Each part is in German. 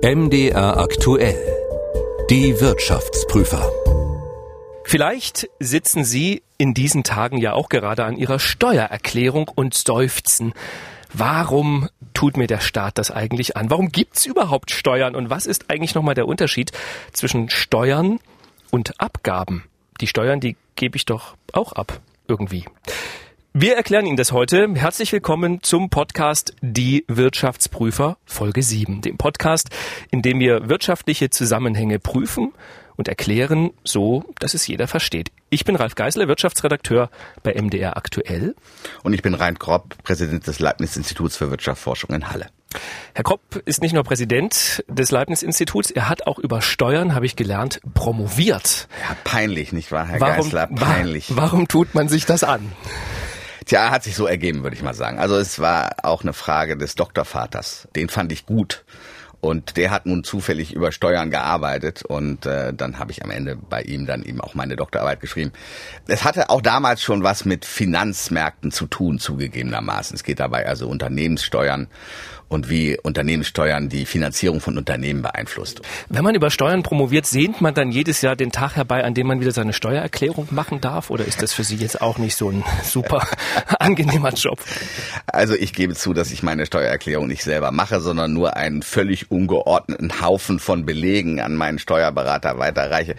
MDR aktuell. Die Wirtschaftsprüfer. Vielleicht sitzen Sie in diesen Tagen ja auch gerade an Ihrer Steuererklärung und seufzen. Warum tut mir der Staat das eigentlich an? Warum gibt's überhaupt Steuern? Und was ist eigentlich nochmal der Unterschied zwischen Steuern und Abgaben? Die Steuern, die gebe ich doch auch ab. Irgendwie. Wir erklären Ihnen das heute. Herzlich willkommen zum Podcast Die Wirtschaftsprüfer Folge 7. Dem Podcast, in dem wir wirtschaftliche Zusammenhänge prüfen und erklären, so dass es jeder versteht. Ich bin Ralf Geisler, Wirtschaftsredakteur bei MDR Aktuell. Und ich bin Rein Kropp, Präsident des Leibniz-Instituts für Wirtschaftsforschung in Halle. Herr Kropp ist nicht nur Präsident des Leibniz-Instituts, er hat auch über Steuern, habe ich gelernt, promoviert. Ja, peinlich, nicht wahr, Herr warum, Geisler? Peinlich. Wa warum tut man sich das an? Tja, hat sich so ergeben, würde ich mal sagen. Also es war auch eine Frage des Doktorvaters. Den fand ich gut. Und der hat nun zufällig über Steuern gearbeitet und äh, dann habe ich am Ende bei ihm dann eben auch meine Doktorarbeit geschrieben. Es hatte auch damals schon was mit Finanzmärkten zu tun, zugegebenermaßen. Es geht dabei also Unternehmenssteuern und wie Unternehmenssteuern die Finanzierung von Unternehmen beeinflusst. Wenn man über Steuern promoviert, sehnt man dann jedes Jahr den Tag herbei, an dem man wieder seine Steuererklärung machen darf? Oder ist das für Sie jetzt auch nicht so ein super angenehmer Job? Also ich gebe zu, dass ich meine Steuererklärung nicht selber mache, sondern nur einen völlig ungeordneten Haufen von Belegen an meinen Steuerberater weiterreiche.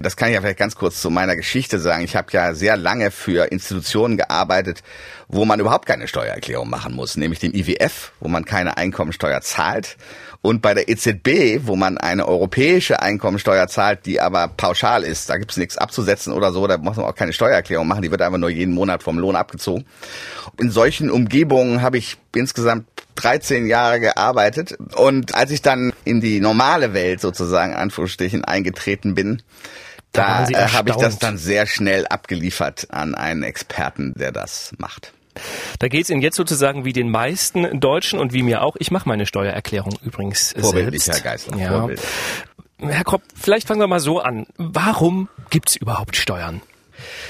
Das kann ich ja vielleicht ganz kurz zu meiner Geschichte sagen. Ich habe ja sehr lange für Institutionen gearbeitet, wo man überhaupt keine Steuererklärung machen muss, nämlich dem IWF, wo man keine Einkommensteuer zahlt und bei der EZB, wo man eine europäische Einkommensteuer zahlt, die aber pauschal ist. Da gibt's nichts abzusetzen oder so, da muss man auch keine Steuererklärung machen, die wird einfach nur jeden Monat vom Lohn abgezogen. In solchen Umgebungen habe ich insgesamt 13 Jahre gearbeitet und als ich dann in die normale Welt sozusagen Anführungsstrichen eingetreten bin, da, da äh, habe ich das dann sehr schnell abgeliefert an einen Experten, der das macht. Da geht es Ihnen jetzt sozusagen wie den meisten Deutschen und wie mir auch. Ich mache meine Steuererklärung übrigens Vorbildlich, selbst. Herr Geisler. Ja. Herr Kropp, vielleicht fangen wir mal so an. Warum gibt es überhaupt Steuern?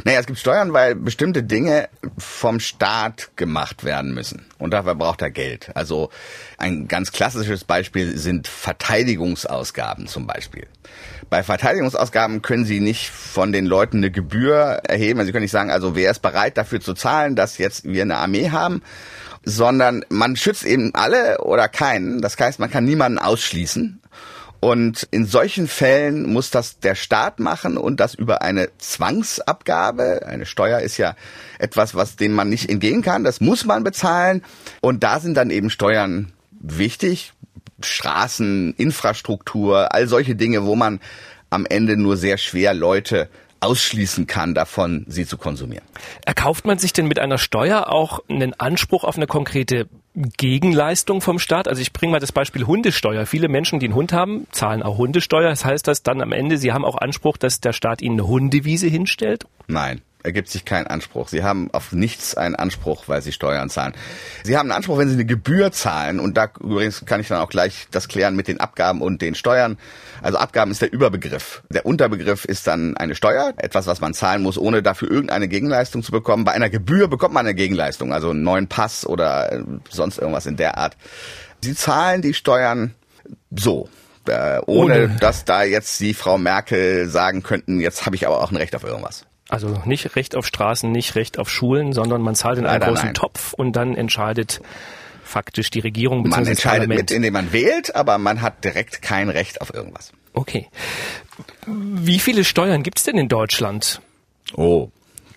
Naja, es gibt Steuern, weil bestimmte Dinge vom Staat gemacht werden müssen. Und dafür braucht er Geld. Also ein ganz klassisches Beispiel sind Verteidigungsausgaben zum Beispiel. Bei Verteidigungsausgaben können Sie nicht von den Leuten eine Gebühr erheben. Also Sie können nicht sagen, also wer ist bereit dafür zu zahlen, dass jetzt wir eine Armee haben, sondern man schützt eben alle oder keinen. Das heißt, man kann niemanden ausschließen. Und in solchen Fällen muss das der Staat machen und das über eine Zwangsabgabe. Eine Steuer ist ja etwas, was dem man nicht entgehen kann. Das muss man bezahlen. Und da sind dann eben Steuern wichtig. Straßen, Infrastruktur, all solche Dinge, wo man am Ende nur sehr schwer Leute ausschließen kann davon, sie zu konsumieren. Erkauft man sich denn mit einer Steuer auch einen Anspruch auf eine konkrete Gegenleistung vom Staat? Also ich bringe mal das Beispiel Hundesteuer. Viele Menschen, die einen Hund haben, zahlen auch Hundesteuer. Das heißt das dann am Ende, sie haben auch Anspruch, dass der Staat ihnen eine Hundewiese hinstellt? Nein ergibt sich kein Anspruch. Sie haben auf nichts einen Anspruch, weil sie Steuern zahlen. Sie haben einen Anspruch, wenn sie eine Gebühr zahlen. Und da übrigens kann ich dann auch gleich das klären mit den Abgaben und den Steuern. Also Abgaben ist der Überbegriff. Der Unterbegriff ist dann eine Steuer, etwas, was man zahlen muss, ohne dafür irgendeine Gegenleistung zu bekommen. Bei einer Gebühr bekommt man eine Gegenleistung, also einen neuen Pass oder äh, sonst irgendwas in der Art. Sie zahlen die Steuern so. Äh, ohne, ohne, dass da jetzt die Frau Merkel sagen könnten, jetzt habe ich aber auch ein Recht auf irgendwas. Also nicht Recht auf Straßen, nicht Recht auf Schulen, sondern man zahlt in einen großen nein. Topf und dann entscheidet faktisch die Regierung bzw. Man entscheidet mit, indem man wählt, aber man hat direkt kein Recht auf irgendwas. Okay. Wie viele Steuern gibt es denn in Deutschland? Oh,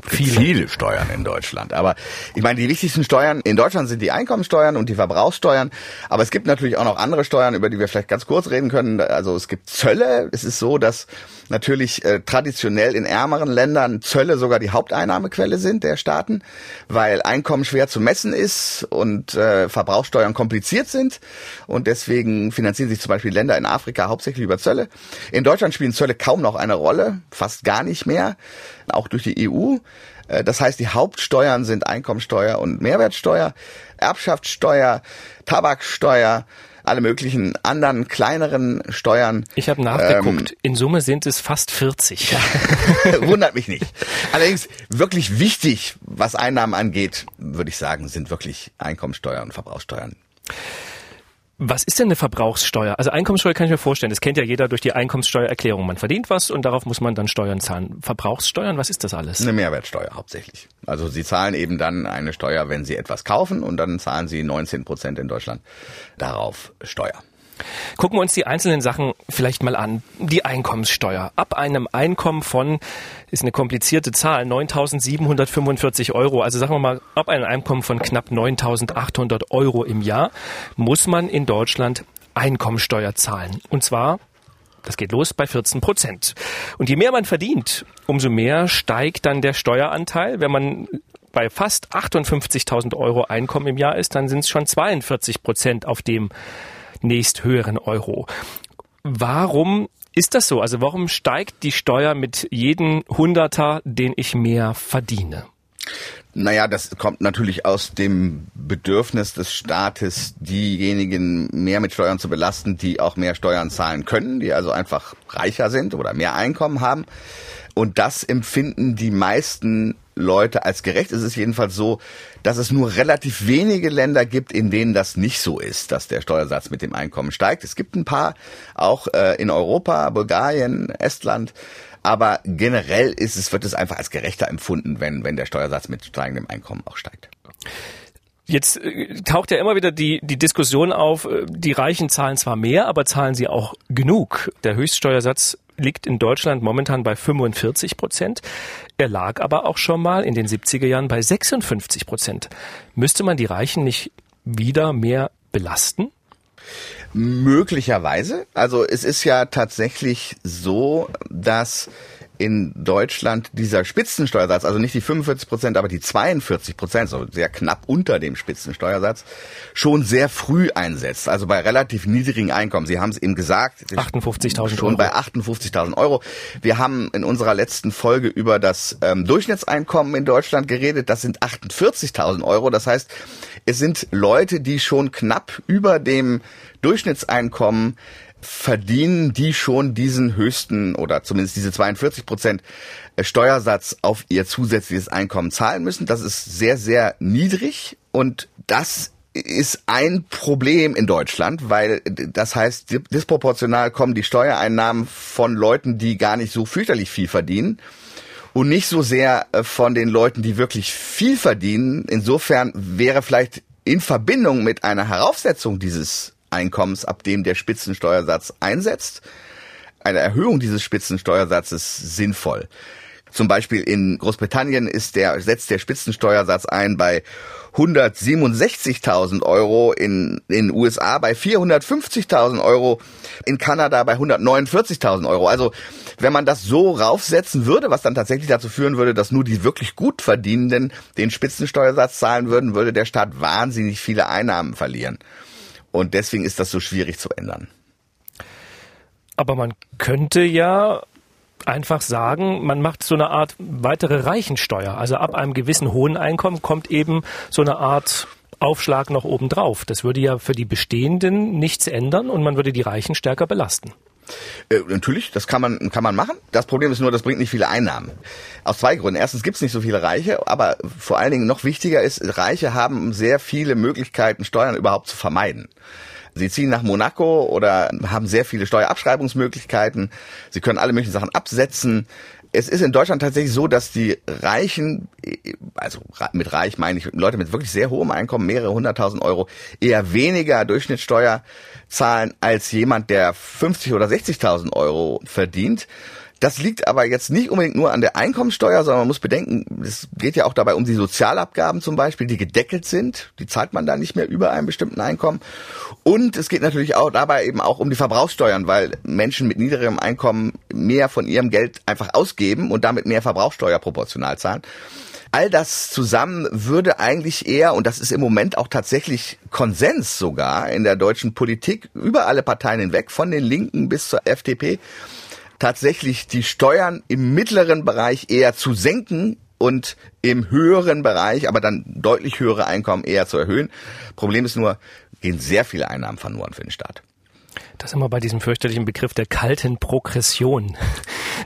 Viele. viele Steuern in Deutschland. Aber ich meine, die wichtigsten Steuern in Deutschland sind die Einkommensteuern und die Verbrauchssteuern. Aber es gibt natürlich auch noch andere Steuern, über die wir vielleicht ganz kurz reden können. Also es gibt Zölle. Es ist so, dass natürlich äh, traditionell in ärmeren Ländern Zölle sogar die Haupteinnahmequelle sind der Staaten, weil Einkommen schwer zu messen ist und äh, Verbrauchssteuern kompliziert sind. Und deswegen finanzieren sich zum Beispiel Länder in Afrika hauptsächlich über Zölle. In Deutschland spielen Zölle kaum noch eine Rolle, fast gar nicht mehr, auch durch die EU. Äh, das heißt, die Hauptsteuern sind Einkommensteuer und Mehrwertsteuer, Erbschaftssteuer, Tabaksteuer, alle möglichen anderen kleineren Steuern. Ich habe nachgeguckt. Ähm, In Summe sind es fast 40. Wundert mich nicht. Allerdings wirklich wichtig, was Einnahmen angeht, würde ich sagen, sind wirklich Einkommensteuer und Verbrauchssteuern. Was ist denn eine Verbrauchssteuer? Also Einkommenssteuer kann ich mir vorstellen. Das kennt ja jeder durch die Einkommenssteuererklärung. Man verdient was und darauf muss man dann Steuern zahlen. Verbrauchssteuern, was ist das alles? Eine Mehrwertsteuer hauptsächlich. Also Sie zahlen eben dann eine Steuer, wenn Sie etwas kaufen und dann zahlen Sie 19 Prozent in Deutschland darauf Steuer. Gucken wir uns die einzelnen Sachen vielleicht mal an. Die Einkommenssteuer. Ab einem Einkommen von, ist eine komplizierte Zahl, 9.745 Euro. Also sagen wir mal, ab einem Einkommen von knapp 9.800 Euro im Jahr muss man in Deutschland Einkommensteuer zahlen. Und zwar das geht los bei 14 Prozent. Und je mehr man verdient, umso mehr steigt dann der Steueranteil. Wenn man bei fast 58.000 Euro Einkommen im Jahr ist, dann sind es schon 42 Prozent auf dem nächsthöheren Euro. Warum ist das so? Also warum steigt die Steuer mit jedem Hunderter, den ich mehr verdiene? Naja, das kommt natürlich aus dem Bedürfnis des Staates, diejenigen mehr mit Steuern zu belasten, die auch mehr Steuern zahlen können, die also einfach reicher sind oder mehr Einkommen haben. Und das empfinden die meisten Leute als gerecht. Es ist jedenfalls so, dass es nur relativ wenige Länder gibt, in denen das nicht so ist, dass der Steuersatz mit dem Einkommen steigt. Es gibt ein paar, auch äh, in Europa, Bulgarien, Estland. Aber generell ist es, wird es einfach als gerechter empfunden, wenn, wenn der Steuersatz mit steigendem Einkommen auch steigt. Jetzt äh, taucht ja immer wieder die, die Diskussion auf, äh, die Reichen zahlen zwar mehr, aber zahlen sie auch genug. Der Höchststeuersatz liegt in Deutschland momentan bei 45 Prozent. Er lag aber auch schon mal in den 70er Jahren bei 56 Prozent. Müsste man die Reichen nicht wieder mehr belasten? Möglicherweise. Also es ist ja tatsächlich so, dass in Deutschland dieser Spitzensteuersatz, also nicht die 45 Prozent, aber die 42 Prozent, so sehr knapp unter dem Spitzensteuersatz, schon sehr früh einsetzt. Also bei relativ niedrigen Einkommen. Sie haben es eben gesagt. 58.000 Euro. Schon bei 58.000 Euro. Wir haben in unserer letzten Folge über das ähm, Durchschnittseinkommen in Deutschland geredet. Das sind 48.000 Euro. Das heißt, es sind Leute, die schon knapp über dem Durchschnittseinkommen verdienen die schon diesen höchsten oder zumindest diese 42 Prozent äh, Steuersatz auf ihr zusätzliches Einkommen zahlen müssen. Das ist sehr, sehr niedrig und das ist ein Problem in Deutschland, weil das heißt, disproportional kommen die Steuereinnahmen von Leuten, die gar nicht so fürchterlich viel verdienen und nicht so sehr äh, von den Leuten, die wirklich viel verdienen. Insofern wäre vielleicht in Verbindung mit einer Heraufsetzung dieses Einkommens, ab dem der Spitzensteuersatz einsetzt, eine Erhöhung dieses Spitzensteuersatzes sinnvoll. Zum Beispiel in Großbritannien ist der, setzt der Spitzensteuersatz ein bei 167.000 Euro, in den USA bei 450.000 Euro, in Kanada bei 149.000 Euro. Also wenn man das so raufsetzen würde, was dann tatsächlich dazu führen würde, dass nur die wirklich gut verdienenden den Spitzensteuersatz zahlen würden, würde der Staat wahnsinnig viele Einnahmen verlieren. Und deswegen ist das so schwierig zu ändern. Aber man könnte ja einfach sagen, man macht so eine Art weitere Reichensteuer. Also ab einem gewissen hohen Einkommen kommt eben so eine Art Aufschlag noch obendrauf. Das würde ja für die Bestehenden nichts ändern und man würde die Reichen stärker belasten. Äh, natürlich, das kann man, kann man machen. Das Problem ist nur, das bringt nicht viele Einnahmen. Aus zwei Gründen. Erstens gibt es nicht so viele Reiche, aber vor allen Dingen noch wichtiger ist, Reiche haben sehr viele Möglichkeiten, Steuern überhaupt zu vermeiden. Sie ziehen nach Monaco oder haben sehr viele Steuerabschreibungsmöglichkeiten. Sie können alle möglichen Sachen absetzen es ist in Deutschland tatsächlich so, dass die Reichen, also mit reich meine ich Leute mit wirklich sehr hohem Einkommen, mehrere hunderttausend Euro, eher weniger Durchschnittssteuer zahlen als jemand, der 50 oder 60.000 Euro verdient. Das liegt aber jetzt nicht unbedingt nur an der Einkommensteuer, sondern man muss bedenken, es geht ja auch dabei um die Sozialabgaben zum Beispiel, die gedeckelt sind. Die zahlt man da nicht mehr über einem bestimmten Einkommen. Und es geht natürlich auch dabei eben auch um die Verbrauchssteuern, weil Menschen mit niedrigem Einkommen mehr von ihrem Geld einfach ausgeben und damit mehr Verbrauchssteuer proportional zahlen. All das zusammen würde eigentlich eher, und das ist im Moment auch tatsächlich Konsens sogar in der deutschen Politik, über alle Parteien hinweg, von den Linken bis zur FDP, tatsächlich die Steuern im mittleren Bereich eher zu senken und im höheren Bereich, aber dann deutlich höhere Einkommen eher zu erhöhen. Problem ist nur, gehen sehr viele Einnahmen verloren für den Staat. Das immer bei diesem fürchterlichen Begriff der kalten Progression.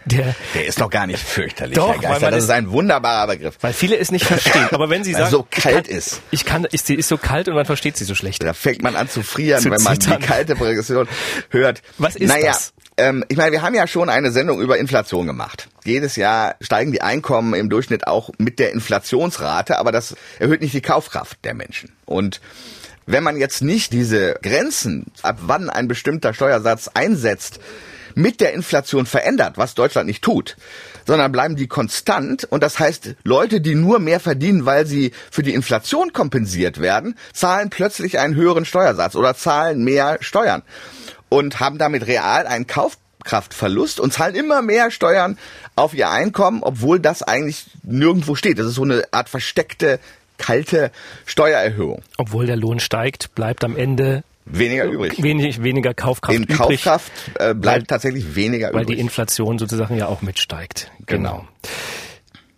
Der, Der ist doch gar nicht fürchterlich, Doch, Herr Geister. Das ist ein wunderbarer Begriff. weil viele es nicht verstehen. Aber wenn Sie sagen, so ich kalt kann, ist. Ich kann, ist, sie ist so kalt und man versteht sie so schlecht. Da fängt man an zu frieren, Zu wenn man zittern. die kalte Progression hört. Was ist naja, das? Ähm, ich meine, wir haben ja schon eine Sendung über Inflation gemacht. Jedes Jahr steigen die Einkommen im Durchschnitt auch mit der Inflationsrate, aber das erhöht nicht die Kaufkraft der Menschen. Und wenn man jetzt nicht diese Grenzen, ab wann ein bestimmter Steuersatz einsetzt, mit der Inflation verändert, was Deutschland nicht tut, sondern bleiben die konstant. Und das heißt, Leute, die nur mehr verdienen, weil sie für die Inflation kompensiert werden, zahlen plötzlich einen höheren Steuersatz oder zahlen mehr Steuern und haben damit real einen Kaufkraftverlust und zahlen immer mehr Steuern auf ihr Einkommen, obwohl das eigentlich nirgendwo steht. Das ist so eine Art versteckte, kalte Steuererhöhung. Obwohl der Lohn steigt, bleibt am Ende Weniger übrig. wenig, weniger Kaufkraft In übrig. Kaufkraft äh, bleibt weil- tatsächlich weniger weil übrig. die Inflation sozusagen ja auch mitsteigt. Genau.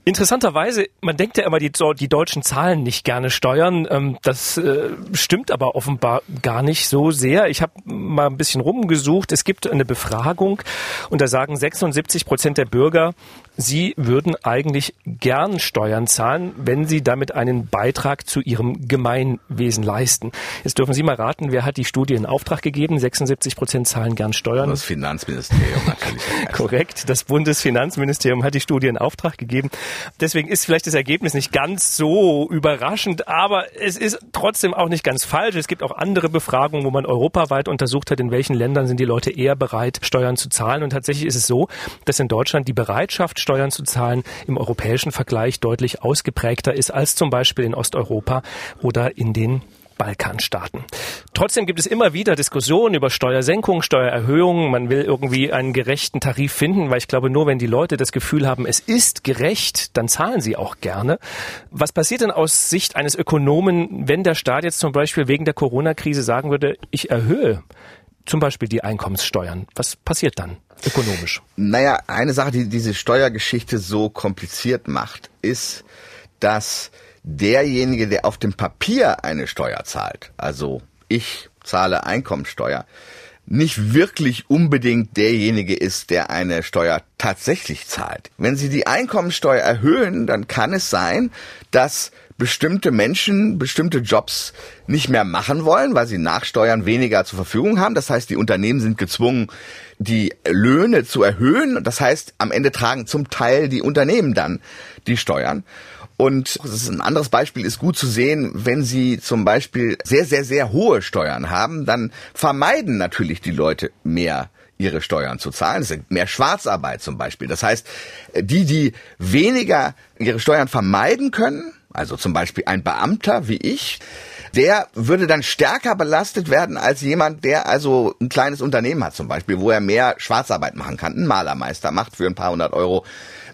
Interessanterweise, man denkt ja immer, die, die Deutschen zahlen nicht gerne Steuern. Ähm, Das äh, stimmt aber offenbar gar nicht so sehr. Ich habe mal ein bisschen rumgesucht. Es gibt eine Befragung und da sagen 76 Prozent der Bürger, sie würden eigentlich gern Steuern zahlen, wenn sie damit einen Beitrag zu ihrem Gemeinwesen leisten. Jetzt dürfen Sie mal raten, wer hat die Studie in Auftrag gegeben? 76 Prozent zahlen gern Steuern. das Finanzministerium natürlich. Korrekt. Das Bundesfinanzministerium hat die Studie in Auftrag gegeben. Deswegen ist vielleicht das Ergebnis nicht ganz so überraschend, aber es ist trotzdem auch nicht ganz falsch. Es gibt auch andere Befragungen, wo man europaweit untersucht hat, in welchen Ländern sind die Leute eher bereit, Steuern zu zahlen. Und tatsächlich ist es so, dass in Deutschland die Bereitschaft, Steuern zu zahlen, im europäischen Vergleich deutlich ausgeprägter ist als zum Beispiel in Osteuropa oder in den Balkanstaaten. Trotzdem gibt es immer wieder Diskussionen über Steuersenkungen, Steuererhöhungen. Man will irgendwie einen gerechten Tarif finden, weil ich glaube, nur wenn die Leute das Gefühl haben, es ist gerecht, dann zahlen sie auch gerne. Was passiert denn aus Sicht eines Ökonomen, wenn der Staat jetzt zum Beispiel wegen der Corona-Krise sagen würde, ich erhöhe zum Beispiel die Einkommenssteuern? Was passiert dann ökonomisch? Naja, eine Sache, die diese Steuergeschichte so kompliziert macht, ist, dass derjenige, der auf dem Papier eine Steuer zahlt, also ich zahle Einkommensteuer, nicht wirklich unbedingt derjenige ist, der eine Steuer tatsächlich zahlt. Wenn Sie die Einkommensteuer erhöhen, dann kann es sein, dass bestimmte Menschen bestimmte Jobs nicht mehr machen wollen, weil sie nach Steuern weniger zur Verfügung haben. Das heißt, die Unternehmen sind gezwungen, die Löhne zu erhöhen. Das heißt, am Ende tragen zum Teil die Unternehmen dann die Steuern. Und das ein anderes Beispiel ist gut zu sehen, wenn Sie zum Beispiel sehr, sehr, sehr hohe Steuern haben, dann vermeiden natürlich die Leute mehr ihre Steuern zu zahlen. Es ist mehr Schwarzarbeit zum Beispiel. Das heißt, die, die weniger ihre Steuern vermeiden können, also zum Beispiel ein Beamter wie ich, der würde dann stärker belastet werden als jemand, der also ein kleines Unternehmen hat zum Beispiel, wo er mehr Schwarzarbeit machen kann. Ein Malermeister macht für ein paar hundert Euro,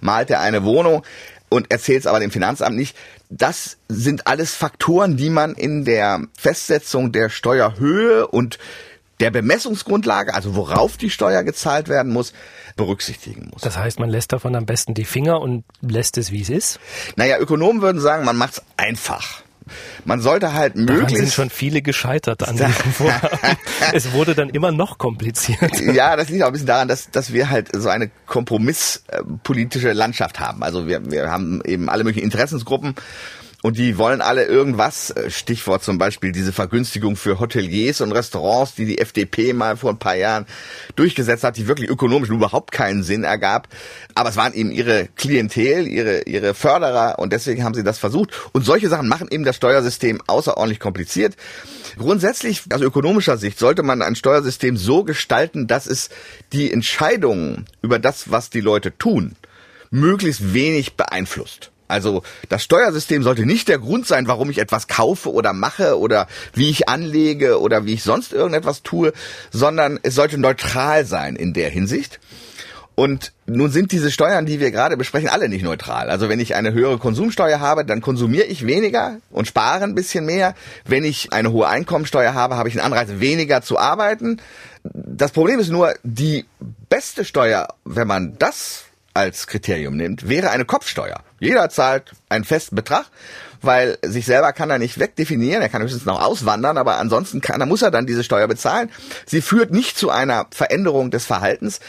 malt er eine Wohnung und erzählt es aber dem Finanzamt nicht. Das sind alles Faktoren, die man in der Festsetzung der Steuerhöhe und der Bemessungsgrundlage, also worauf die Steuer gezahlt werden muss, berücksichtigen muss. Das heißt, man lässt davon am besten die Finger und lässt es, wie es ist. Naja, Ökonomen würden sagen, man macht's einfach. Man sollte halt Daran sind möglichst schon viele gescheitert an diesem Vorhaben. es wurde dann immer noch kompliziert. Ja, das liegt auch ein bisschen daran, dass, dass wir halt so eine kompromisspolitische Landschaft haben. Also wir, wir haben eben alle möglichen Interessensgruppen und die wollen alle irgendwas, äh, Stichwort zum Beispiel diese Vergünstigung für Hoteliers und Restaurants, die die FDP mal vor ein paar Jahren durchgesetzt hat, die wirklich ökonomisch überhaupt keinen Sinn ergab. Aber es waren eben ihre Klientel, ihre, ihre Förderer und deswegen haben sie das versucht. Und solche Sachen machen eben das Steuersystem außerordentlich kompliziert. Grundsätzlich, aus ökonomischer Sicht, sollte man ein Steuersystem so gestalten, dass es die Entscheidungen über das, was die Leute tun, möglichst wenig beeinflusst. Also das Steuersystem sollte nicht der Grund sein, warum ich etwas kaufe oder mache oder wie ich anlege oder wie ich sonst irgendetwas tue, sondern es sollte neutral sein in der Hinsicht. Und nun sind diese Steuern, die wir gerade besprechen, alle nicht neutral. Also wenn ich eine höhere Konsumsteuer habe, dann konsumiere ich weniger und spare ein bisschen mehr. Wenn ich eine hohe Einkommensteuer habe, habe ich einen Anreiz, weniger zu arbeiten. Das Problem ist nur, die beste Steuer, wenn man das als Kriterium nimmt, wäre eine Kopfsteuer. Jeder zahlt einen festen Betrag, weil sich selber kann er nicht wegdefinieren, er kann höchstens noch auswandern, aber ansonsten kann, muss er dann diese Steuer bezahlen. Sie führt nicht zu einer Veränderung des Verhaltens,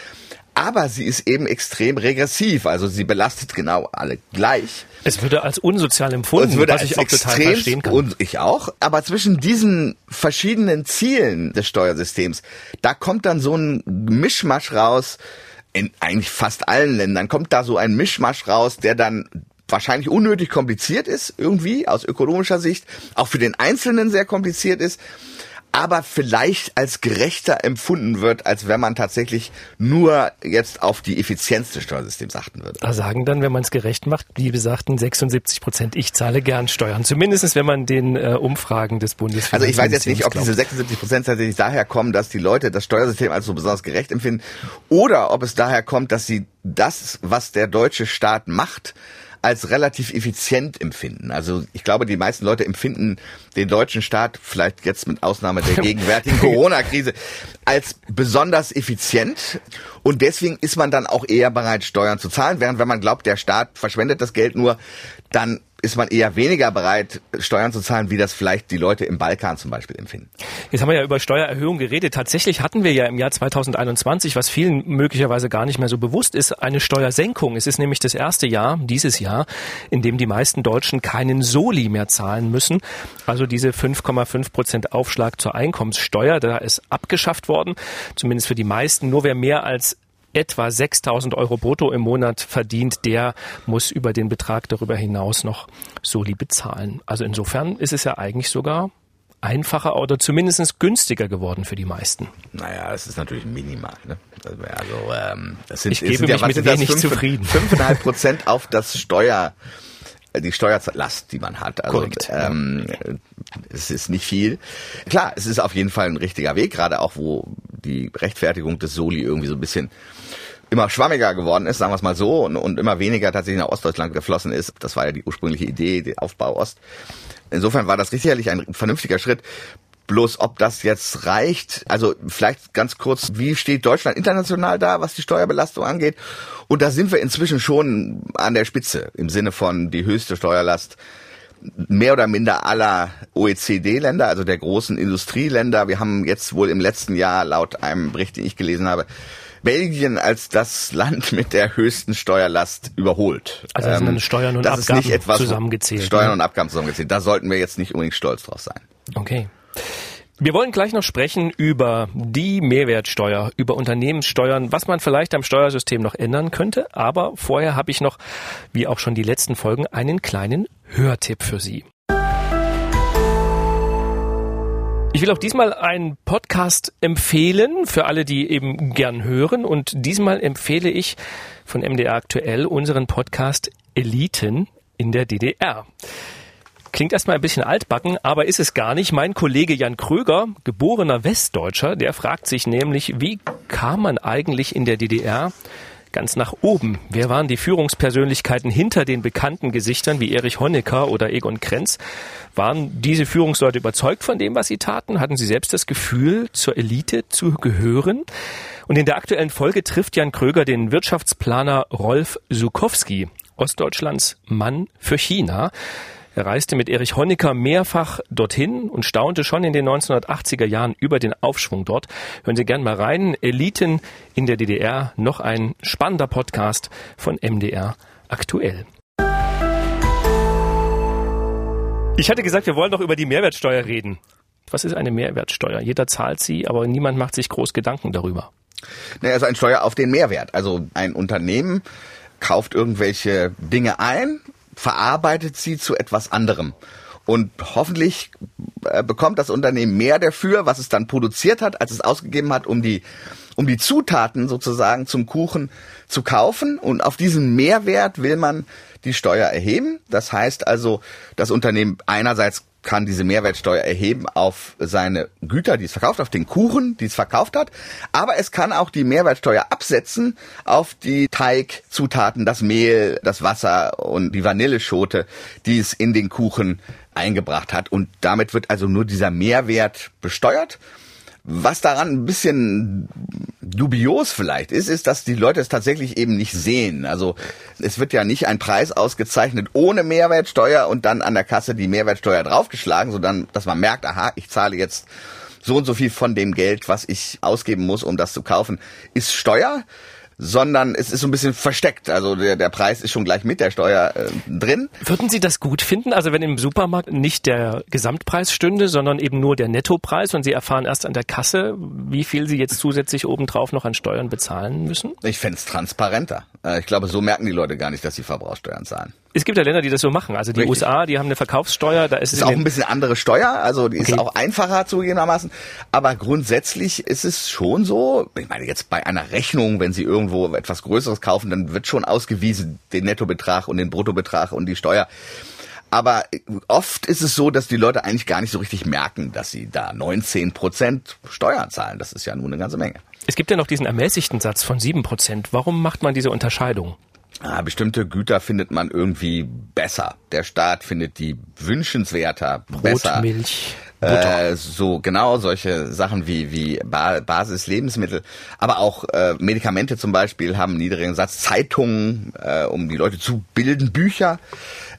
aber sie ist eben extrem regressiv. Also sie belastet genau alle gleich. Es würde als unsozial empfunden, es würde was als ich auch total verstehen kann. Und ich auch. Aber zwischen diesen verschiedenen Zielen des Steuersystems, da kommt dann so ein Mischmasch raus. In eigentlich fast allen Ländern kommt da so ein Mischmasch raus, der dann wahrscheinlich unnötig kompliziert ist, irgendwie aus ökonomischer Sicht, auch für den Einzelnen sehr kompliziert ist aber vielleicht als gerechter empfunden wird, als wenn man tatsächlich nur jetzt auf die Effizienz des Steuersystems achten würde. Da sagen dann, wenn man es gerecht macht, wie besagten 76 Prozent, ich zahle gern Steuern. Zumindest wenn man den äh, Umfragen des Bundes. Also ich weiß jetzt nicht, ob diese 76 Prozent tatsächlich daher kommen, dass die Leute das Steuersystem als so besonders gerecht empfinden, oder ob es daher kommt, dass sie das, was der deutsche Staat macht, als relativ effizient empfinden. Also ich glaube, die meisten Leute empfinden den deutschen Staat, vielleicht jetzt mit Ausnahme der gegenwärtigen Corona-Krise, als besonders effizient. Und deswegen ist man dann auch eher bereit, Steuern zu zahlen. Während wenn man glaubt, der Staat verschwendet das Geld nur, dann ist man eher weniger bereit, Steuern zu zahlen, wie das vielleicht die Leute im Balkan zum Beispiel empfinden. Jetzt haben wir ja über Steuererhöhung geredet. Tatsächlich hatten wir ja im Jahr 2021, was vielen möglicherweise gar nicht mehr so bewusst ist, eine Steuersenkung. Es ist nämlich das erste Jahr, dieses Jahr, in dem die meisten Deutschen keinen Soli mehr zahlen müssen. Also diese 5,5 Prozent Aufschlag zur Einkommenssteuer, da ist abgeschafft worden. Zumindest für die meisten. Nur wer mehr als etwa 6000 Euro brutto im Monat verdient, der muss über den Betrag darüber hinaus noch Soli bezahlen. Also insofern ist es ja eigentlich sogar einfacher oder zumindest günstiger geworden für die meisten. Naja, es ist natürlich minimal. Ne? Also, ähm, das sind, ich gebe sind mich ja, mit wenig fünf, zufrieden. 5,5 Prozent auf das Steuer die Steuerlast, die man hat. Also, Korrekt. Ähm, es ist nicht viel. Klar, es ist auf jeden Fall ein richtiger Weg, gerade auch wo die Rechtfertigung des Soli irgendwie so ein bisschen immer schwammiger geworden ist, sagen wir es mal so, und, und immer weniger tatsächlich nach Ostdeutschland geflossen ist. Das war ja die ursprüngliche Idee, der Aufbau Ost. Insofern war das sicherlich ein vernünftiger Schritt. Bloß ob das jetzt reicht, also vielleicht ganz kurz, wie steht Deutschland international da, was die Steuerbelastung angeht? Und da sind wir inzwischen schon an der Spitze im Sinne von die höchste Steuerlast mehr oder minder aller OECD-Länder, also der großen Industrieländer. Wir haben jetzt wohl im letzten Jahr laut einem Bericht, den ich gelesen habe, Belgien als das Land mit der höchsten Steuerlast überholt. Also das sind ähm, Steuern und das Abgaben ist nicht etwas, zusammengezählt. Steuern ne? und Abgaben zusammengezählt. Da sollten wir jetzt nicht unbedingt stolz drauf sein. Okay. Wir wollen gleich noch sprechen über die Mehrwertsteuer, über Unternehmenssteuern, was man vielleicht am Steuersystem noch ändern könnte. Aber vorher habe ich noch, wie auch schon die letzten Folgen, einen kleinen Hörtipp für Sie. Ich will auch diesmal einen Podcast empfehlen für alle, die eben gern hören. Und diesmal empfehle ich von MDR aktuell unseren Podcast Eliten in der DDR. Klingt erstmal ein bisschen altbacken, aber ist es gar nicht. Mein Kollege Jan Kröger, geborener Westdeutscher, der fragt sich nämlich, wie kam man eigentlich in der DDR ganz nach oben? Wer waren die Führungspersönlichkeiten hinter den bekannten Gesichtern wie Erich Honecker oder Egon Krenz? Waren diese Führungsleute überzeugt von dem, was sie taten? Hatten sie selbst das Gefühl, zur Elite zu gehören? Und in der aktuellen Folge trifft Jan Kröger den Wirtschaftsplaner Rolf Sukowski, Ostdeutschlands Mann für China. Er reiste mit Erich Honecker mehrfach dorthin und staunte schon in den 1980er Jahren über den Aufschwung dort. Hören Sie gern mal rein. Eliten in der DDR, noch ein spannender Podcast von MDR aktuell. Ich hatte gesagt, wir wollen doch über die Mehrwertsteuer reden. Was ist eine Mehrwertsteuer? Jeder zahlt sie, aber niemand macht sich groß Gedanken darüber. Naja, also ein Steuer auf den Mehrwert. Also ein Unternehmen kauft irgendwelche Dinge ein verarbeitet sie zu etwas anderem. Und hoffentlich äh, bekommt das Unternehmen mehr dafür, was es dann produziert hat, als es ausgegeben hat, um die, um die Zutaten sozusagen zum Kuchen zu kaufen. Und auf diesen Mehrwert will man die Steuer erheben. Das heißt also, das Unternehmen einerseits kann diese Mehrwertsteuer erheben auf seine Güter, die es verkauft, auf den Kuchen, die es verkauft hat. Aber es kann auch die Mehrwertsteuer absetzen auf die Teigzutaten, das Mehl, das Wasser und die Vanilleschote, die es in den Kuchen eingebracht hat. Und damit wird also nur dieser Mehrwert besteuert. Was daran ein bisschen dubios vielleicht ist, ist, dass die Leute es tatsächlich eben nicht sehen. Also es wird ja nicht ein Preis ausgezeichnet ohne Mehrwertsteuer und dann an der Kasse die Mehrwertsteuer draufgeschlagen, sondern dass man merkt, aha, ich zahle jetzt so und so viel von dem Geld, was ich ausgeben muss, um das zu kaufen, ist Steuer. Sondern es ist so ein bisschen versteckt. Also der, der Preis ist schon gleich mit der Steuer äh, drin. Würden Sie das gut finden? Also wenn im Supermarkt nicht der Gesamtpreis stünde, sondern eben nur der Nettopreis und Sie erfahren erst an der Kasse, wie viel Sie jetzt zusätzlich obendrauf noch an Steuern bezahlen müssen? Ich fände es transparenter. Äh, ich glaube, so merken die Leute gar nicht, dass sie Verbrauchssteuern zahlen. Es gibt ja Länder, die das so machen. Also die Richtig. USA, die haben eine Verkaufssteuer, da ist es ist auch ein bisschen andere Steuer, also die okay. ist auch einfacher zugegebenermaßen. Aber grundsätzlich ist es schon so. Ich meine jetzt bei einer Rechnung, wenn Sie irgendwo etwas Größeres kaufen, dann wird schon ausgewiesen den Nettobetrag und den Bruttobetrag und die Steuer. Aber oft ist es so, dass die Leute eigentlich gar nicht so richtig merken, dass sie da 19 Prozent Steuern zahlen. Das ist ja nun eine ganze Menge. Es gibt ja noch diesen ermäßigten Satz von 7 Prozent. Warum macht man diese Unterscheidung? Ah, bestimmte Güter findet man irgendwie besser. Der Staat findet die wünschenswerter, Brot, besser. Milch. Äh, so genau solche Sachen wie wie ba Basislebensmittel, aber auch äh, Medikamente zum Beispiel haben einen niedrigen Satz. Zeitungen, äh, um die Leute zu bilden, Bücher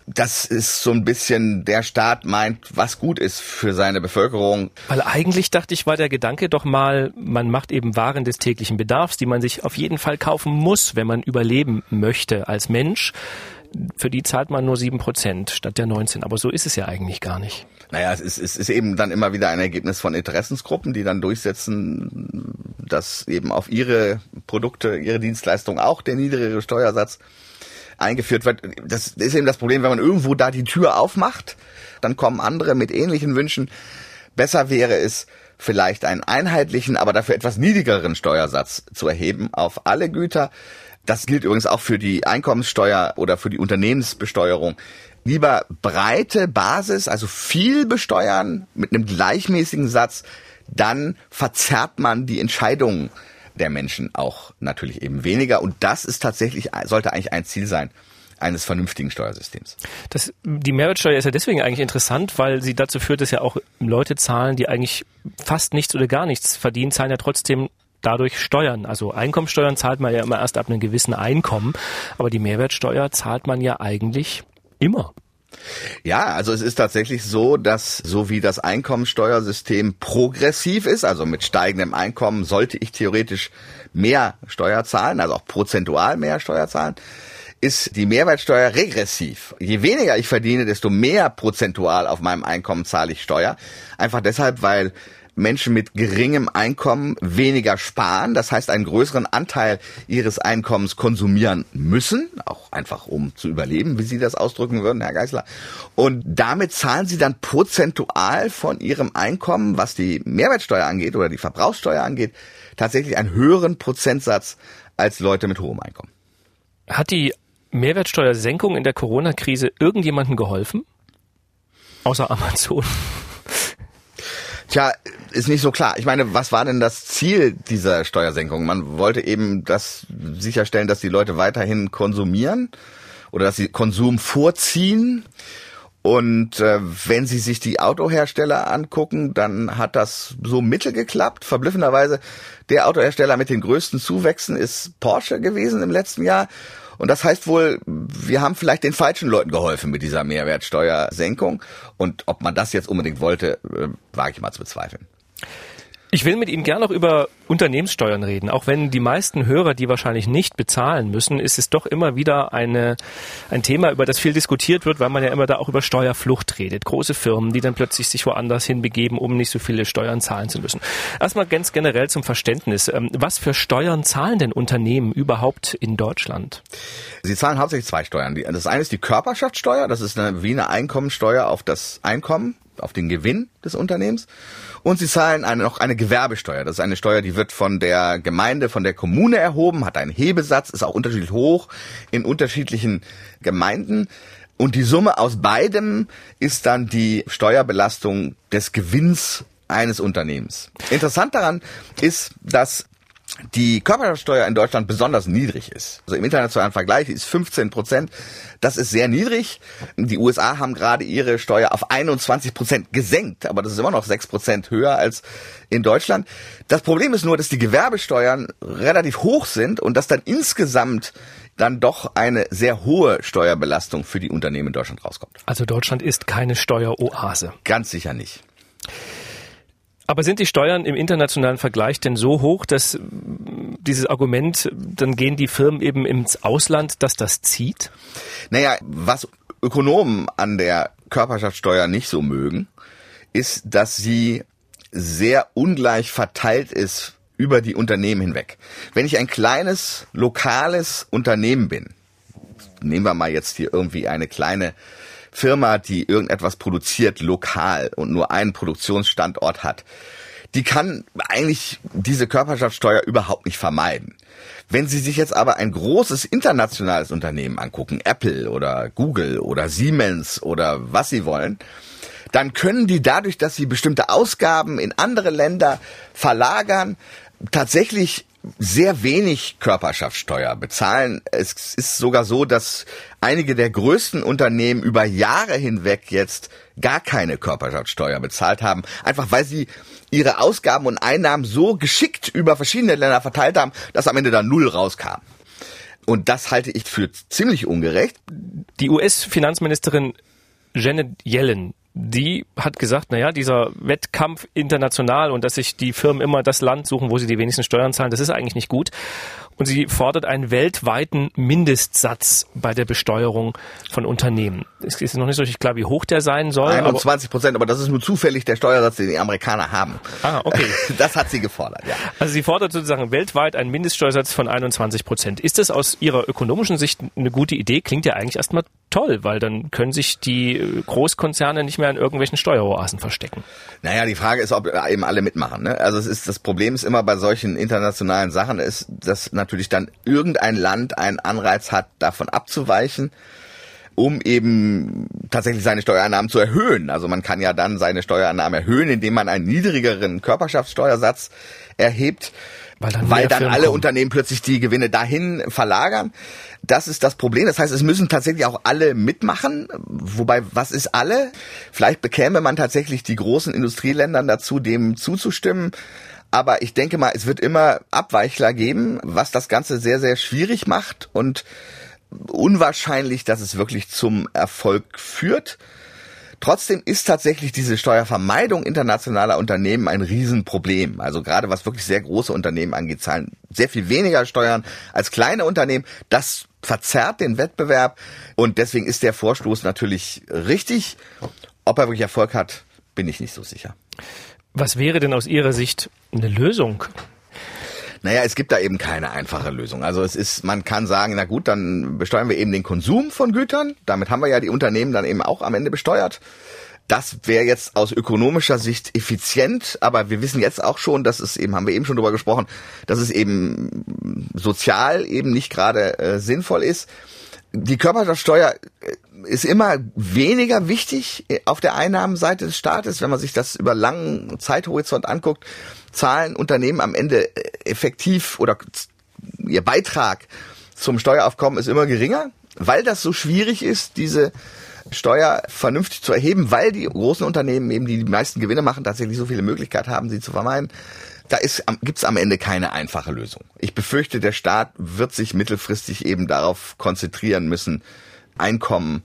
das ist so ein bisschen, der Staat meint, was gut ist für seine Bevölkerung. Weil eigentlich dachte ich, war der Gedanke doch mal, man macht eben Waren des täglichen Bedarfs, die man sich auf jeden Fall kaufen muss, wenn man überleben möchte als Mensch. Für die zahlt man nur sieben Prozent statt der 19. Aber so ist es ja eigentlich gar nicht. Naja, es ist, es ist eben dann immer wieder ein Ergebnis von Interessensgruppen, die dann durchsetzen, dass eben auf ihre Produkte, ihre Dienstleistungen auch der niedrigere Steuersatz eingeführt wird. Das ist eben das Problem, wenn man irgendwo da die Tür aufmacht, dann kommen andere mit ähnlichen Wünschen. Besser wäre es, vielleicht einen einheitlichen, aber dafür etwas niedrigeren Steuersatz zu erheben auf alle Güter. Das gilt übrigens auch für die Einkommenssteuer oder für die Unternehmensbesteuerung. Lieber breite Basis, also viel besteuern mit einem gleichmäßigen Satz, dann verzerrt man die Entscheidungen der Menschen auch natürlich eben weniger. Und das ist tatsächlich, sollte eigentlich ein Ziel sein eines vernünftigen Steuersystems. Das, die Mehrwertsteuer ist ja deswegen eigentlich interessant, weil sie dazu führt, dass ja auch Leute zahlen, die eigentlich fast nichts oder gar nichts verdienen, zahlen ja trotzdem dadurch Steuern. Also Einkommensteuern zahlt man ja immer erst ab einem gewissen Einkommen, aber die Mehrwertsteuer zahlt man ja eigentlich immer. Ja, also es ist tatsächlich so, dass so wie das Einkommensteuersystem progressiv ist, also mit steigendem Einkommen sollte ich theoretisch mehr Steuer zahlen, also auch prozentual mehr Steuer zahlen, ist die Mehrwertsteuer regressiv. Je weniger ich verdiene, desto mehr prozentual auf meinem Einkommen zahle ich Steuer. Einfach deshalb, weil Menschen mit geringem Einkommen weniger sparen, das heißt einen größeren Anteil ihres Einkommens konsumieren müssen, auch einfach um zu überleben, wie Sie das ausdrücken würden, Herr Geisler. Und damit zahlen Sie dann prozentual von Ihrem Einkommen, was die Mehrwertsteuer angeht oder die Verbrauchssteuer angeht, tatsächlich einen höheren Prozentsatz als Leute mit hohem Einkommen. Hat die Mehrwertsteuersenkung in der Corona-Krise irgendjemandem geholfen? Außer Amazon. Tja, ist nicht so klar. Ich meine, was war denn das Ziel dieser Steuersenkung? Man wollte eben das sicherstellen, dass die Leute weiterhin konsumieren oder dass sie Konsum vorziehen. Und äh, wenn Sie sich die Autohersteller angucken, dann hat das so mittel geklappt. Verblüffenderweise, der Autohersteller mit den größten Zuwächsen ist Porsche gewesen im letzten Jahr. Und das heißt wohl, wir haben vielleicht den falschen Leuten geholfen mit dieser Mehrwertsteuersenkung. Und ob man das jetzt unbedingt wollte, äh, wage ich mal zu bezweifeln. Ich will mit Ihnen gerne noch über Unternehmenssteuern reden. Auch wenn die meisten Hörer die wahrscheinlich nicht bezahlen müssen, ist es doch immer wieder eine, ein Thema, über das viel diskutiert wird, weil man ja immer da auch über Steuerflucht redet. Große Firmen, die dann plötzlich sich woanders hinbegeben, um nicht so viele Steuern zahlen zu müssen. Erstmal ganz generell zum Verständnis. Ähm, was für Steuern zahlen denn Unternehmen überhaupt in Deutschland? Sie zahlen hauptsächlich zwei Steuern. Das eine ist die Körperschaftssteuer. Das ist eine, wie eine Einkommensteuer auf das Einkommen, auf den Gewinn des Unternehmens. Und sie zahlen eine, noch eine Gewerbesteuer. Das ist eine Steuer, die wird von der Gemeinde, von der Kommune erhoben, hat einen Hebesatz, ist auch unterschiedlich hoch in unterschiedlichen Gemeinden. Und die Summe aus beidem ist dann die Steuerbelastung des Gewinns eines Unternehmens. Interessant daran ist, dass die Körperschaftssteuer in Deutschland besonders niedrig ist. Also im internationalen Vergleich ist 15 Prozent. Das ist sehr niedrig. Die USA haben gerade ihre Steuer auf 21 Prozent gesenkt, aber das ist immer noch 6 Prozent höher als in Deutschland. Das Problem ist nur, dass die Gewerbesteuern relativ hoch sind und dass dann insgesamt dann doch eine sehr hohe Steuerbelastung für die Unternehmen in Deutschland rauskommt. Also Deutschland ist keine Steueroase. Ganz sicher nicht. Aber sind die Steuern im internationalen Vergleich denn so hoch, dass dieses Argument, dann gehen die Firmen eben ins Ausland, dass das zieht? Naja, was Ökonomen an der Körperschaftssteuer nicht so mögen, ist, dass sie sehr ungleich verteilt ist über die Unternehmen hinweg. Wenn ich ein kleines, lokales Unternehmen bin, nehmen wir mal jetzt hier irgendwie eine kleine Firma, die irgendetwas produziert lokal und nur einen Produktionsstandort hat, die kann eigentlich diese Körperschaftssteuer überhaupt nicht vermeiden. Wenn Sie sich jetzt aber ein großes internationales Unternehmen angucken, Apple oder Google oder Siemens oder was Sie wollen, dann können die dadurch, dass sie bestimmte Ausgaben in andere Länder verlagern, tatsächlich sehr wenig Körperschaftssteuer bezahlen. Es ist sogar so, dass einige der größten Unternehmen über Jahre hinweg jetzt gar keine Körperschaftssteuer bezahlt haben, einfach weil sie ihre Ausgaben und Einnahmen so geschickt über verschiedene Länder verteilt haben, dass am Ende da null rauskam. Und das halte ich für ziemlich ungerecht. Die US-Finanzministerin Janet Yellen die hat gesagt, naja, dieser Wettkampf international und dass sich die Firmen immer das Land suchen, wo sie die wenigsten Steuern zahlen, das ist eigentlich nicht gut. Und sie fordert einen weltweiten Mindestsatz bei der Besteuerung von Unternehmen. Es ist noch nicht so richtig klar, wie hoch der sein soll. 21 Prozent, aber das ist nur zufällig der Steuersatz, den die Amerikaner haben. Ah, okay. Das hat sie gefordert, ja. Also sie fordert sozusagen weltweit einen Mindeststeuersatz von 21 Prozent. Ist das aus Ihrer ökonomischen Sicht eine gute Idee? Klingt ja eigentlich erstmal toll, weil dann können sich die Großkonzerne nicht mehr in irgendwelchen Steueroasen verstecken. Naja, die Frage ist, ob eben alle mitmachen. Ne? Also es ist das Problem ist immer bei solchen internationalen Sachen ist, dass natürlich dann irgendein Land einen Anreiz hat, davon abzuweichen um eben tatsächlich seine Steuereinnahmen zu erhöhen. Also man kann ja dann seine Steuereinnahmen erhöhen, indem man einen niedrigeren Körperschaftssteuersatz erhebt, weil dann, weil dann alle kommen. Unternehmen plötzlich die Gewinne dahin verlagern. Das ist das Problem. Das heißt, es müssen tatsächlich auch alle mitmachen. Wobei, was ist alle? Vielleicht bekäme man tatsächlich die großen Industrieländern dazu, dem zuzustimmen. Aber ich denke mal, es wird immer Abweichler geben, was das Ganze sehr, sehr schwierig macht und unwahrscheinlich, dass es wirklich zum Erfolg führt. Trotzdem ist tatsächlich diese Steuervermeidung internationaler Unternehmen ein Riesenproblem. Also gerade was wirklich sehr große Unternehmen angeht, zahlen sehr viel weniger Steuern als kleine Unternehmen. Das verzerrt den Wettbewerb und deswegen ist der Vorstoß natürlich richtig. Ob er wirklich Erfolg hat, bin ich nicht so sicher. Was wäre denn aus Ihrer Sicht eine Lösung? Naja, es gibt da eben keine einfache Lösung. Also es ist, man kann sagen, na gut, dann besteuern wir eben den Konsum von Gütern. Damit haben wir ja die Unternehmen dann eben auch am Ende besteuert. Das wäre jetzt aus ökonomischer Sicht effizient, aber wir wissen jetzt auch schon, dass es eben, haben wir eben schon drüber gesprochen, dass es eben sozial eben nicht gerade äh, sinnvoll ist. Die Körperschaftssteuer äh, ist immer weniger wichtig äh, auf der Einnahmenseite des Staates, wenn man sich das über langen Zeithorizont anguckt zahlen Unternehmen am Ende äh, effektiv oder ihr Beitrag zum Steueraufkommen ist immer geringer, weil das so schwierig ist, diese Steuer vernünftig zu erheben, weil die großen Unternehmen eben, die die meisten Gewinne machen, tatsächlich so viele Möglichkeiten haben, sie zu vermeiden. Da gibt es am Ende keine einfache Lösung. Ich befürchte, der Staat wird sich mittelfristig eben darauf konzentrieren müssen, Einkommen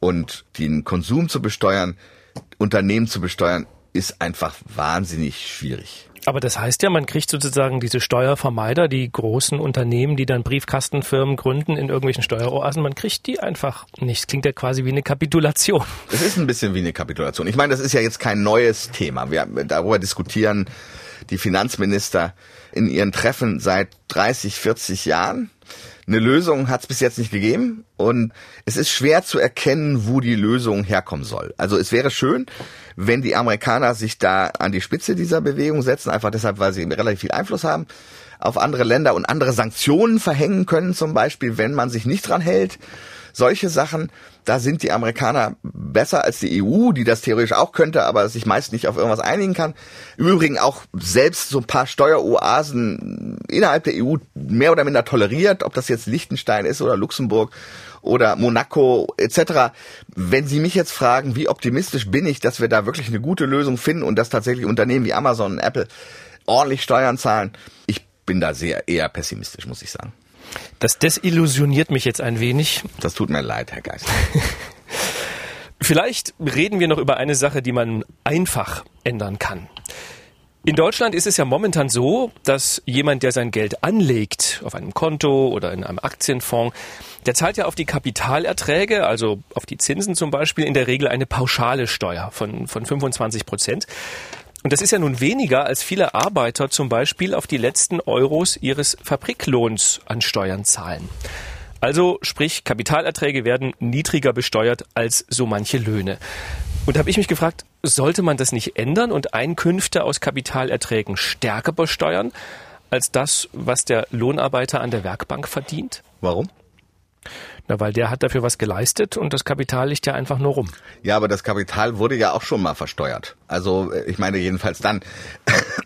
und den Konsum zu besteuern, Unternehmen zu besteuern, ist einfach wahnsinnig schwierig. Aber das heißt ja, man kriegt sozusagen diese Steuervermeider, die großen Unternehmen, die dann Briefkastenfirmen gründen in irgendwelchen Steueroasen, man kriegt die einfach nicht. Das klingt ja quasi wie eine Kapitulation. Es ist ein bisschen wie eine Kapitulation. Ich meine, das ist ja jetzt kein neues Thema. Wir darüber diskutieren die Finanzminister in ihren Treffen seit 30, 40 Jahren. Eine Lösung hat es bis jetzt nicht gegeben und es ist schwer zu erkennen, wo die Lösung herkommen soll. Also es wäre schön, wenn die Amerikaner sich da an die Spitze dieser Bewegung setzen, einfach deshalb, weil sie relativ viel Einfluss haben auf andere Länder und andere Sanktionen verhängen können, zum Beispiel, wenn man sich nicht dran hält. Solche Sachen, da sind die Amerikaner besser als die EU, die das theoretisch auch könnte, aber sich meist nicht auf irgendwas einigen kann. Im Übrigen auch selbst so ein paar Steueroasen innerhalb der EU mehr oder minder toleriert, ob das jetzt Liechtenstein ist oder Luxemburg oder Monaco etc. Wenn Sie mich jetzt fragen, wie optimistisch bin ich, dass wir da wirklich eine gute Lösung finden und dass tatsächlich Unternehmen wie Amazon und Apple ordentlich Steuern zahlen, ich bin da sehr eher pessimistisch, muss ich sagen. Das desillusioniert mich jetzt ein wenig. Das tut mir leid, Herr Geist. Vielleicht reden wir noch über eine Sache, die man einfach ändern kann. In Deutschland ist es ja momentan so, dass jemand, der sein Geld anlegt auf einem Konto oder in einem Aktienfonds, der zahlt ja auf die Kapitalerträge, also auf die Zinsen zum Beispiel, in der Regel eine pauschale Steuer von, von 25 Prozent. Und das ist ja nun weniger, als viele Arbeiter zum Beispiel auf die letzten Euros ihres Fabriklohns an Steuern zahlen. Also sprich, Kapitalerträge werden niedriger besteuert als so manche Löhne. Und da habe ich mich gefragt, sollte man das nicht ändern und Einkünfte aus Kapitalerträgen stärker besteuern als das, was der Lohnarbeiter an der Werkbank verdient? Warum? Na, weil der hat dafür was geleistet und das Kapital liegt ja einfach nur rum. Ja, aber das Kapital wurde ja auch schon mal versteuert. Also ich meine jedenfalls dann,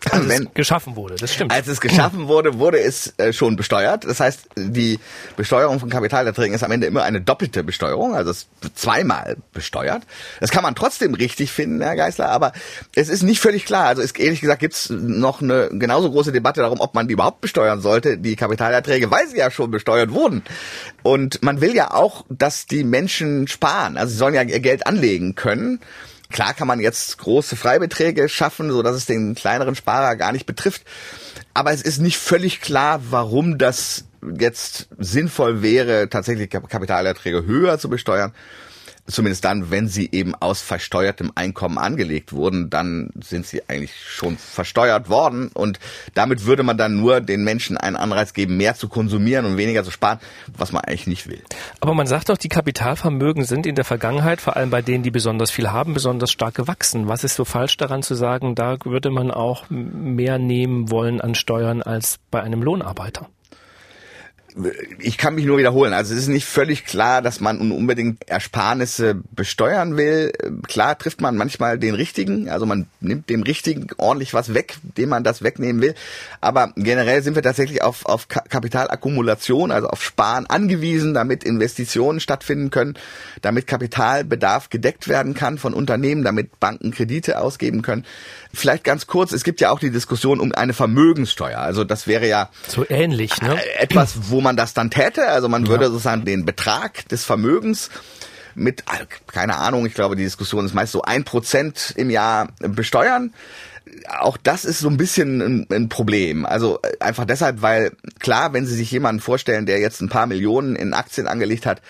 als wenn, es geschaffen wurde, das stimmt. Als es geschaffen wurde, wurde es äh, schon besteuert. Das heißt, die Besteuerung von Kapitalerträgen ist am Ende immer eine doppelte Besteuerung, also es wird zweimal besteuert. Das kann man trotzdem richtig finden, Herr Geisler, aber es ist nicht völlig klar. Also ist, ehrlich gesagt gibt es noch eine genauso große Debatte darum, ob man die überhaupt besteuern sollte, die Kapitalerträge, weil sie ja schon besteuert wurden. Und man will ja auch, dass die Menschen sparen. Also sie sollen ja ihr Geld anlegen können. Klar kann man jetzt große Freibeträge schaffen, so dass es den kleineren Sparer gar nicht betrifft. Aber es ist nicht völlig klar, warum das jetzt sinnvoll wäre, tatsächlich Kapitalerträge höher zu besteuern zumindest dann, wenn sie eben aus versteuertem Einkommen angelegt wurden, dann sind sie eigentlich schon versteuert worden und damit würde man dann nur den Menschen einen Anreiz geben, mehr zu konsumieren und weniger zu sparen, was man eigentlich nicht will. Aber man sagt doch, die Kapitalvermögen sind in der Vergangenheit, vor allem bei denen, die besonders viel haben, besonders stark gewachsen. Was ist so falsch daran zu sagen, da würde man auch mehr nehmen wollen an Steuern als bei einem Lohnarbeiter? Ich kann mich nur wiederholen. Also es ist nicht völlig klar, dass man unbedingt Ersparnisse besteuern will. Klar trifft man manchmal den richtigen, also man nimmt dem richtigen ordentlich was weg, dem man das wegnehmen will. Aber generell sind wir tatsächlich auf, auf Kapitalakkumulation, also auf Sparen angewiesen, damit Investitionen stattfinden können, damit Kapitalbedarf gedeckt werden kann von Unternehmen, damit Banken Kredite ausgeben können. Vielleicht ganz kurz, es gibt ja auch die Diskussion um eine Vermögenssteuer. Also das wäre ja so ähnlich, ne? Etwas, wo man das dann täte. Also man würde ja. sozusagen den Betrag des Vermögens mit, äh, keine Ahnung, ich glaube, die Diskussion ist meist so ein Prozent im Jahr besteuern. Auch das ist so ein bisschen ein, ein, Problem. Also äh, einfach deshalb, weil klar, wenn Sie sich jemanden vorstellen, der jetzt ein paar Millionen in Aktien angelegt hat,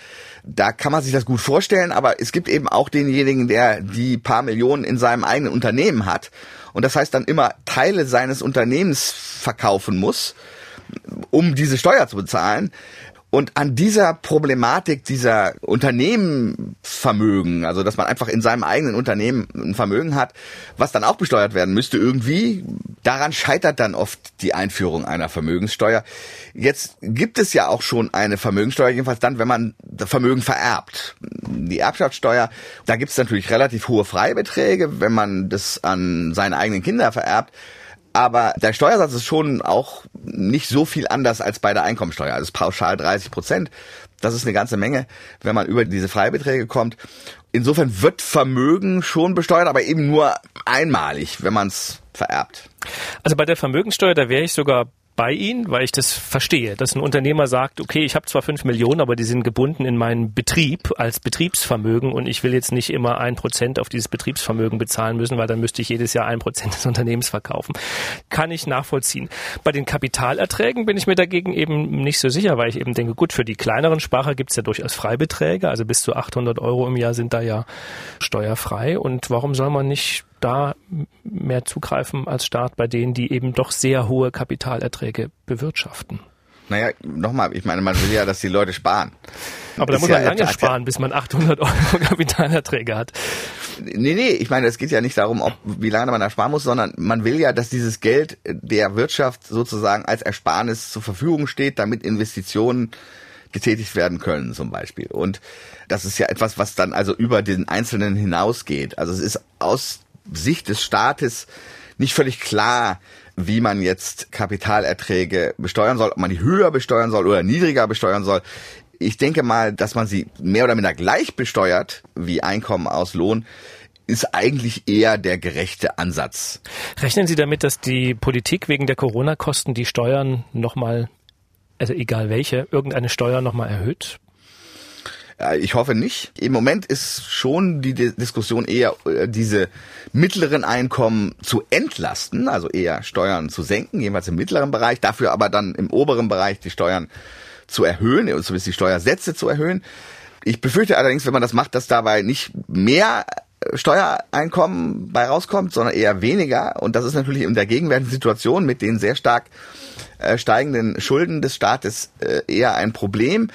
da kann man sich das gut vorstellen, aber es gibt eben auch denjenigen, der die paar Millionen in seinem eigenen Unternehmen hat und das heißt dann immer Teile seines Unternehmens verkaufen muss um diese Steuer zu bezahlen. Und an dieser Problematik dieser Unternehmenvermögen, also dass man einfach in seinem eigenen Unternehmen ein Vermögen hat, was dann auch besteuert werden müsste irgendwie, daran scheitert dann oft die Einführung einer Vermögenssteuer. Jetzt gibt es ja auch schon eine Vermögenssteuer, jedenfalls dann, wenn man Vermögen vererbt. Die Erbschaftssteuer, da gibt es natürlich relativ hohe Freibeträge, wenn man das an seine eigenen Kinder vererbt. Aber der Steuersatz ist schon auch nicht so viel anders als bei der Einkommensteuer. Also pauschal 30 Prozent. Das ist eine ganze Menge, wenn man über diese Freibeträge kommt. Insofern wird Vermögen schon besteuert, aber eben nur einmalig, wenn man es vererbt. Also bei der Vermögensteuer, da wäre ich sogar bei Ihnen, weil ich das verstehe, dass ein Unternehmer sagt, okay, ich habe zwar fünf Millionen, aber die sind gebunden in meinen Betrieb als Betriebsvermögen und ich will jetzt nicht immer ein Prozent auf dieses Betriebsvermögen bezahlen müssen, weil dann müsste ich jedes Jahr ein Prozent des Unternehmens verkaufen. Kann ich nachvollziehen. Bei den Kapitalerträgen bin ich mir dagegen eben nicht so sicher, weil ich eben denke, gut, für die kleineren Sparer gibt es ja durchaus Freibeträge, also bis zu 800 Euro im Jahr sind da ja steuerfrei und warum soll man nicht da mehr zugreifen als Staat bei denen, die eben doch sehr hohe Kapitalerträge bewirtschaften. Naja, nochmal, ich meine, man will ja, dass die Leute sparen. Aber da muss man ja lange sparen, bis man 800 Euro Kapitalerträge hat. Nee, nee, ich meine, es geht ja nicht darum, ob, wie lange man da sparen muss, sondern man will ja, dass dieses Geld der Wirtschaft sozusagen als Ersparnis zur Verfügung steht, damit Investitionen getätigt werden können zum Beispiel. Und das ist ja etwas, was dann also über den Einzelnen hinausgeht. Also es ist aus Sicht des Staates nicht völlig klar, wie man jetzt Kapitalerträge besteuern soll, ob man die höher besteuern soll oder niedriger besteuern soll. Ich denke mal, dass man sie mehr oder minder gleich besteuert wie Einkommen aus Lohn, ist eigentlich eher der gerechte Ansatz. Rechnen Sie damit, dass die Politik wegen der Corona-Kosten die Steuern nochmal, also egal welche, irgendeine Steuer nochmal erhöht? Äh, ich hoffe nicht. Im Moment ist schon die Diskussion eher äh, diese mittleren Einkommen zu entlasten, also eher Steuern zu senken, jedenfalls im mittleren Bereich, dafür aber dann im oberen Bereich die Steuern zu erhöhen, zumindest die Steuersätze zu erhöhen. Ich befürchte allerdings, wenn man das macht, dass dabei nicht mehr Steuereinkommen bei rauskommt, sondern eher weniger. Und das ist natürlich in der gegenwärtigen Situation mit den sehr stark äh, steigenden Schulden des Staates äh, eher ein Problem.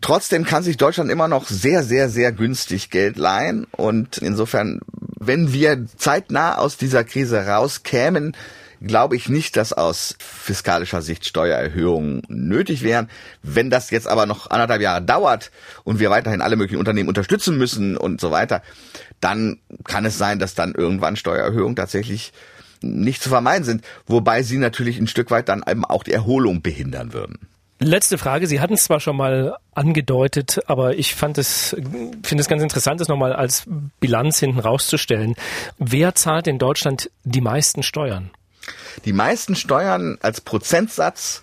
Trotzdem kann sich Deutschland immer noch sehr, sehr, sehr günstig Geld leihen. Und insofern, wenn wir zeitnah aus dieser Krise rauskämen, glaube ich nicht, dass aus fiskalischer Sicht Steuererhöhungen nötig wären. Wenn das jetzt aber noch anderthalb Jahre dauert und wir weiterhin alle möglichen Unternehmen unterstützen müssen und so weiter, dann kann es sein, dass dann irgendwann Steuererhöhungen tatsächlich nicht zu vermeiden sind, wobei sie natürlich ein Stück weit dann eben auch die Erholung behindern würden. Letzte Frage. Sie hatten es zwar schon mal angedeutet, aber ich fand es, finde es ganz interessant, das nochmal als Bilanz hinten rauszustellen. Wer zahlt in Deutschland die meisten Steuern? Die meisten Steuern als Prozentsatz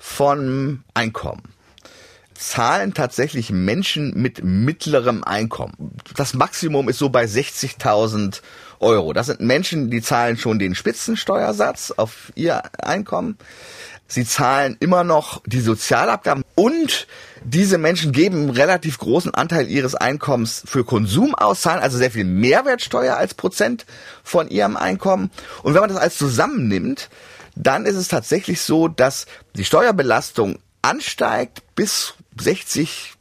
von Einkommen zahlen tatsächlich Menschen mit mittlerem Einkommen. Das Maximum ist so bei 60.000 Euro. Das sind Menschen, die zahlen schon den Spitzensteuersatz auf ihr Einkommen. Sie zahlen immer noch die Sozialabgaben und diese Menschen geben einen relativ großen Anteil ihres Einkommens für Konsum aus, zahlen also sehr viel Mehrwertsteuer als Prozent von ihrem Einkommen. Und wenn man das alles zusammennimmt, dann ist es tatsächlich so, dass die Steuerbelastung ansteigt bis 60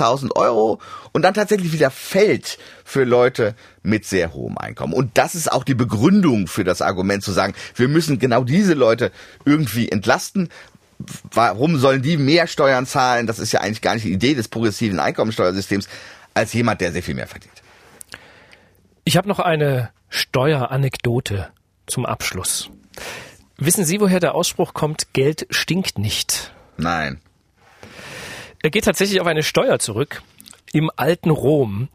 1000 Euro und dann tatsächlich wieder fällt für Leute mit sehr hohem Einkommen. Und das ist auch die Begründung für das Argument zu sagen, wir müssen genau diese Leute irgendwie entlasten. Warum sollen die mehr Steuern zahlen? Das ist ja eigentlich gar nicht die Idee des progressiven Einkommensteuersystems als jemand, der sehr viel mehr verdient. Ich habe noch eine Steueranekdote zum Abschluss. Wissen Sie, woher der Ausspruch kommt, Geld stinkt nicht? Nein. Er geht tatsächlich auf eine Steuer zurück im alten Rom.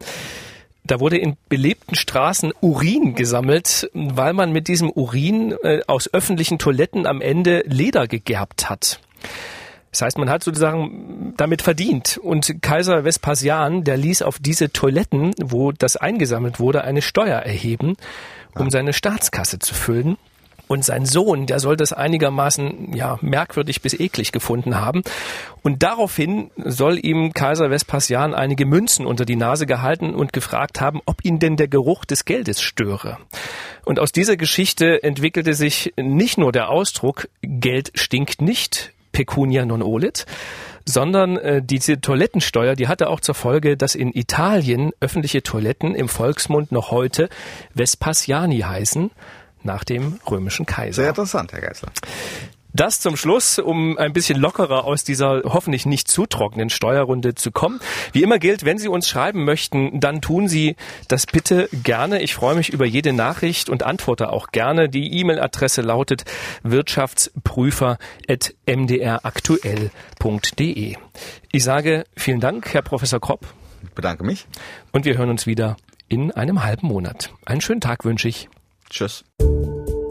Da wurde in belebten Straßen Urin gesammelt, weil man mit diesem Urin äh, aus öffentlichen Toiletten am Ende Leder gegerbt hat. Das heißt, man hat sozusagen damit verdient. Und Kaiser Vespasian, der ließ auf diese Toiletten, wo das eingesammelt wurde, eine Steuer erheben, um seine Staatskasse zu füllen. Und sein Sohn, der soll das einigermaßen ja merkwürdig bis eklig gefunden haben. Und daraufhin soll ihm Kaiser Vespasian einige Münzen unter die Nase gehalten und gefragt haben, ob ihn denn der Geruch des Geldes störe. Und aus dieser Geschichte entwickelte sich nicht nur der Ausdruck Geld stinkt nicht, pecunia non olit, sondern äh, diese Toilettensteuer, die hatte auch zur Folge, dass in Italien öffentliche Toiletten im Volksmund noch heute Vespasiani heißen nach dem römischen Kaiser. Sehr interessant, Herr Geisler. Das zum Schluss, um ein bisschen lockerer aus dieser hoffentlich nicht zu trockenen Steuerrunde zu kommen. Wie immer gilt, wenn Sie uns schreiben möchten, dann tun Sie das bitte gerne. Ich freue mich über jede Nachricht und antworte auch gerne. Die E-Mail-Adresse lautet wirtschaftsprüfer.mdraktuell.de. Ich sage vielen Dank, Herr Professor Kropp. Ich bedanke mich. Und wir hören uns wieder in einem halben Monat. Einen schönen Tag wünsche ich. Tschüss.